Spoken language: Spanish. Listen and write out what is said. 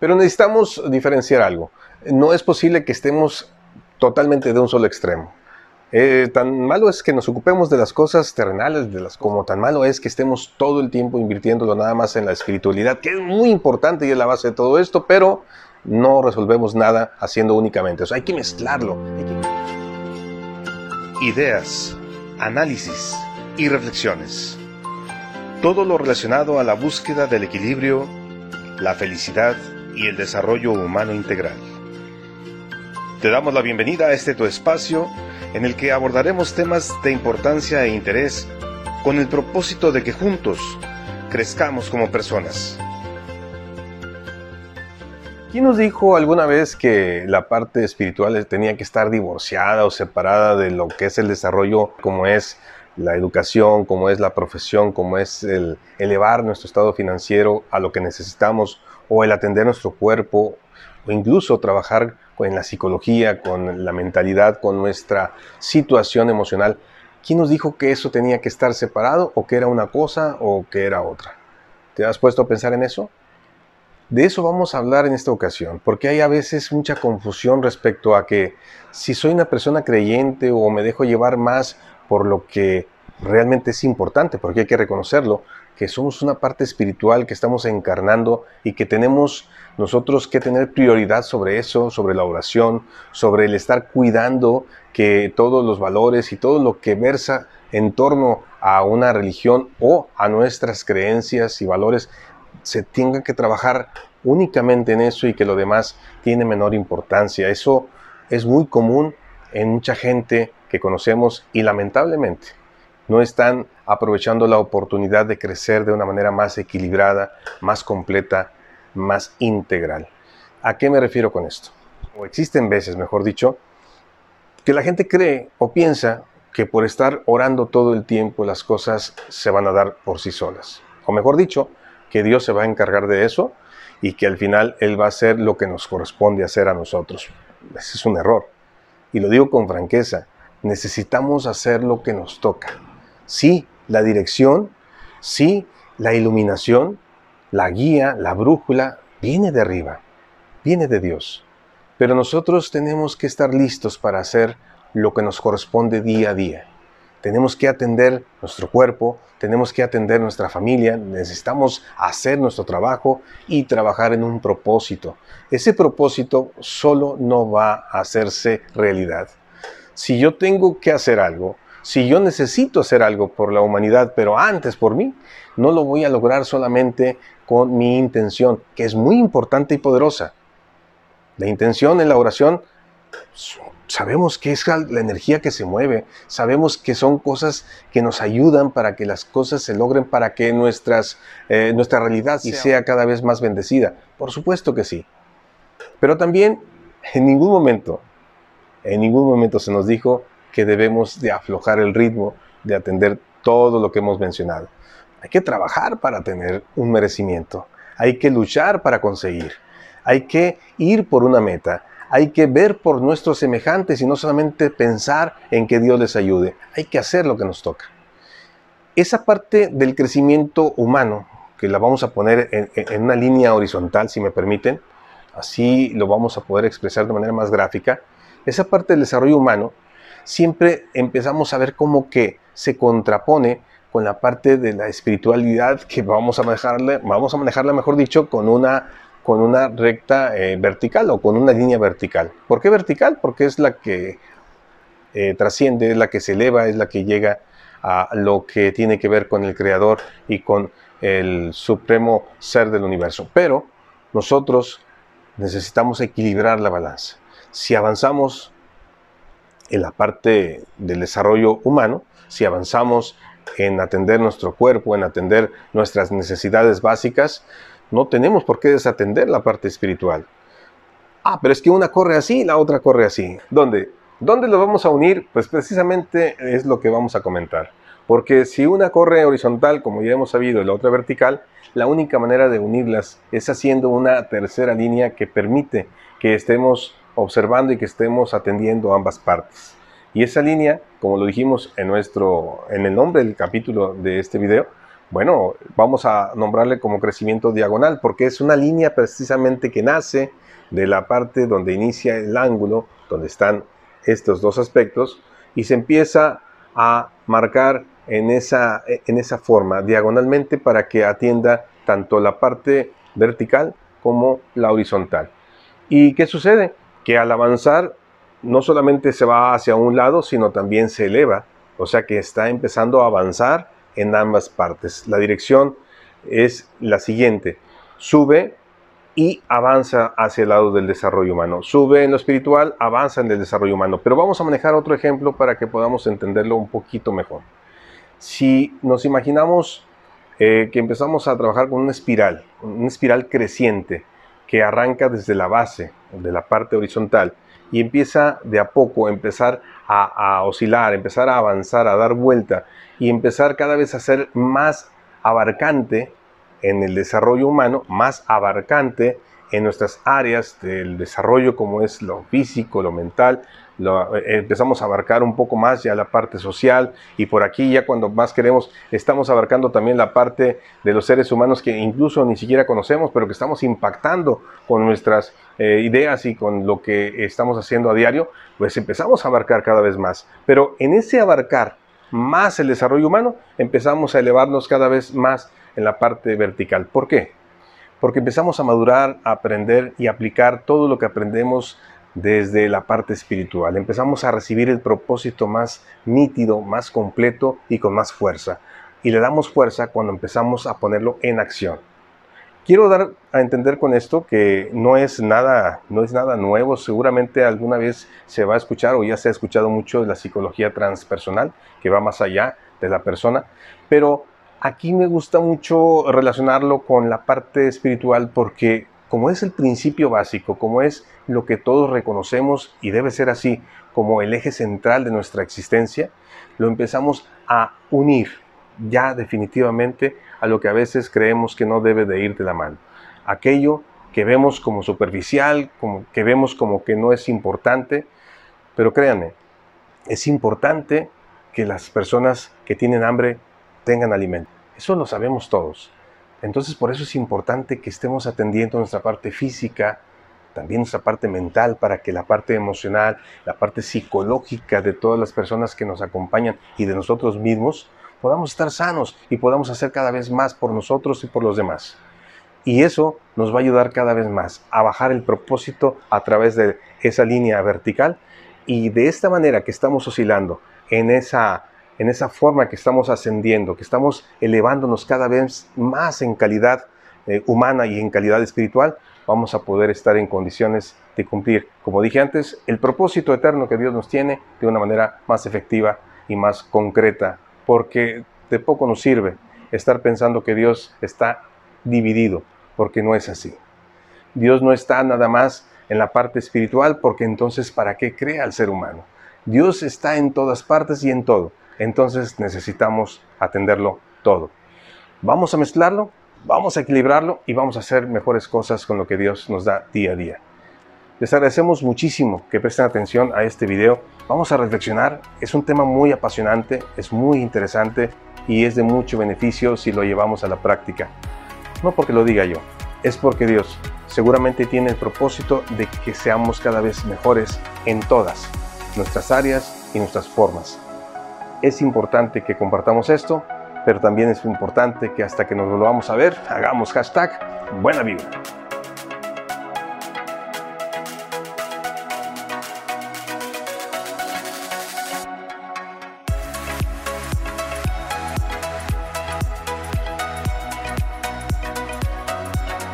Pero necesitamos diferenciar algo. No es posible que estemos totalmente de un solo extremo. Eh, tan malo es que nos ocupemos de las cosas terrenales, de las, como tan malo es que estemos todo el tiempo invirtiéndolo nada más en la espiritualidad, que es muy importante y es la base de todo esto, pero no resolvemos nada haciendo únicamente eso. Hay que mezclarlo. Ideas, análisis y reflexiones. Todo lo relacionado a la búsqueda del equilibrio, la felicidad y el desarrollo humano integral. Te damos la bienvenida a este tu espacio en el que abordaremos temas de importancia e interés con el propósito de que juntos crezcamos como personas. ¿Quién nos dijo alguna vez que la parte espiritual tenía que estar divorciada o separada de lo que es el desarrollo como es la educación, como es la profesión, como es el elevar nuestro estado financiero a lo que necesitamos o el atender nuestro cuerpo o incluso trabajar en la psicología, con la mentalidad, con nuestra situación emocional. ¿Quién nos dijo que eso tenía que estar separado o que era una cosa o que era otra? ¿Te has puesto a pensar en eso? De eso vamos a hablar en esta ocasión, porque hay a veces mucha confusión respecto a que si soy una persona creyente o me dejo llevar más por lo que realmente es importante, porque hay que reconocerlo, que somos una parte espiritual que estamos encarnando y que tenemos nosotros que tener prioridad sobre eso, sobre la oración, sobre el estar cuidando que todos los valores y todo lo que versa en torno a una religión o a nuestras creencias y valores se tenga que trabajar únicamente en eso y que lo demás tiene menor importancia. Eso es muy común en mucha gente que conocemos y lamentablemente no están aprovechando la oportunidad de crecer de una manera más equilibrada, más completa, más integral. ¿A qué me refiero con esto? O existen veces, mejor dicho, que la gente cree o piensa que por estar orando todo el tiempo las cosas se van a dar por sí solas. O mejor dicho, que Dios se va a encargar de eso y que al final Él va a hacer lo que nos corresponde hacer a nosotros. Ese es un error. Y lo digo con franqueza, necesitamos hacer lo que nos toca. Sí, la dirección, sí, la iluminación, la guía, la brújula, viene de arriba, viene de Dios. Pero nosotros tenemos que estar listos para hacer lo que nos corresponde día a día. Tenemos que atender nuestro cuerpo, tenemos que atender nuestra familia, necesitamos hacer nuestro trabajo y trabajar en un propósito. Ese propósito solo no va a hacerse realidad. Si yo tengo que hacer algo, si yo necesito hacer algo por la humanidad, pero antes por mí, no lo voy a lograr solamente con mi intención, que es muy importante y poderosa. La intención en la oración, sabemos que es la energía que se mueve, sabemos que son cosas que nos ayudan para que las cosas se logren, para que nuestras, eh, nuestra realidad sea cada vez más bendecida. Por supuesto que sí. Pero también en ningún momento, en ningún momento se nos dijo que debemos de aflojar el ritmo de atender todo lo que hemos mencionado. Hay que trabajar para tener un merecimiento, hay que luchar para conseguir, hay que ir por una meta, hay que ver por nuestros semejantes y no solamente pensar en que Dios les ayude, hay que hacer lo que nos toca. Esa parte del crecimiento humano, que la vamos a poner en, en una línea horizontal, si me permiten, así lo vamos a poder expresar de manera más gráfica, esa parte del desarrollo humano siempre empezamos a ver cómo que se contrapone con la parte de la espiritualidad que vamos a manejarle, vamos a manejarla, mejor dicho, con una, con una recta eh, vertical o con una línea vertical. ¿Por qué vertical? Porque es la que eh, trasciende, es la que se eleva, es la que llega a lo que tiene que ver con el Creador y con el supremo ser del universo. Pero nosotros necesitamos equilibrar la balanza. Si avanzamos en la parte del desarrollo humano, si avanzamos en atender nuestro cuerpo, en atender nuestras necesidades básicas, no tenemos por qué desatender la parte espiritual. Ah, pero es que una corre así, la otra corre así. ¿Dónde? ¿Dónde lo vamos a unir? Pues precisamente es lo que vamos a comentar. Porque si una corre horizontal, como ya hemos sabido, y la otra vertical, la única manera de unirlas es haciendo una tercera línea que permite que estemos observando y que estemos atendiendo ambas partes. Y esa línea, como lo dijimos en, nuestro, en el nombre del capítulo de este video, Bueno, vamos a nombrarle como crecimiento diagonal porque es una línea precisamente que nace de la parte donde inicia el ángulo, donde están estos dos aspectos, y se empieza a marcar en esa, en esa forma, diagonalmente, para que atienda tanto la parte vertical como la horizontal. ¿Y qué sucede? Que al avanzar no solamente se va hacia un lado, sino también se eleva, o sea que está empezando a avanzar en ambas partes. La dirección es la siguiente, sube y avanza hacia el lado del desarrollo humano. Sube en lo espiritual, avanza en el desarrollo humano. Pero vamos a manejar otro ejemplo para que podamos entenderlo un poquito mejor. Si nos imaginamos eh, que empezamos a trabajar con una espiral, una espiral creciente que arranca desde la base, de la parte horizontal, y empieza de a poco a empezar a, a oscilar, empezar a avanzar, a dar vuelta y empezar cada vez a ser más abarcante en el desarrollo humano, más abarcante en nuestras áreas del desarrollo como es lo físico, lo mental, eh, empezamos a abarcar un poco más ya la parte social y por aquí ya cuando más queremos estamos abarcando también la parte de los seres humanos que incluso ni siquiera conocemos, pero que estamos impactando con nuestras eh, ideas y con lo que estamos haciendo a diario, pues empezamos a abarcar cada vez más. Pero en ese abarcar más el desarrollo humano, empezamos a elevarnos cada vez más en la parte vertical. ¿Por qué? Porque empezamos a madurar, a aprender y aplicar todo lo que aprendemos desde la parte espiritual. Empezamos a recibir el propósito más nítido, más completo y con más fuerza. Y le damos fuerza cuando empezamos a ponerlo en acción. Quiero dar a entender con esto que no es nada, no es nada nuevo. Seguramente alguna vez se va a escuchar o ya se ha escuchado mucho de la psicología transpersonal, que va más allá de la persona. Pero aquí me gusta mucho relacionarlo con la parte espiritual porque como es el principio básico, como es lo que todos reconocemos y debe ser así, como el eje central de nuestra existencia, lo empezamos a unir ya definitivamente a lo que a veces creemos que no debe de ir de la mano. Aquello que vemos como superficial, que vemos como que no es importante, pero créanme, es importante que las personas que tienen hambre tengan alimento. Eso lo sabemos todos. Entonces por eso es importante que estemos atendiendo nuestra parte física, también nuestra parte mental, para que la parte emocional, la parte psicológica de todas las personas que nos acompañan y de nosotros mismos, podamos estar sanos y podamos hacer cada vez más por nosotros y por los demás. Y eso nos va a ayudar cada vez más a bajar el propósito a través de esa línea vertical y de esta manera que estamos oscilando en esa en esa forma que estamos ascendiendo, que estamos elevándonos cada vez más en calidad eh, humana y en calidad espiritual, vamos a poder estar en condiciones de cumplir, como dije antes, el propósito eterno que Dios nos tiene de una manera más efectiva y más concreta, porque de poco nos sirve estar pensando que Dios está dividido, porque no es así. Dios no está nada más en la parte espiritual, porque entonces ¿para qué crea al ser humano? Dios está en todas partes y en todo entonces necesitamos atenderlo todo. Vamos a mezclarlo, vamos a equilibrarlo y vamos a hacer mejores cosas con lo que Dios nos da día a día. Les agradecemos muchísimo que presten atención a este video. Vamos a reflexionar. Es un tema muy apasionante, es muy interesante y es de mucho beneficio si lo llevamos a la práctica. No porque lo diga yo, es porque Dios seguramente tiene el propósito de que seamos cada vez mejores en todas nuestras áreas y nuestras formas es importante que compartamos esto, pero también es importante que hasta que nos volvamos a ver, hagamos hashtag buena vibra.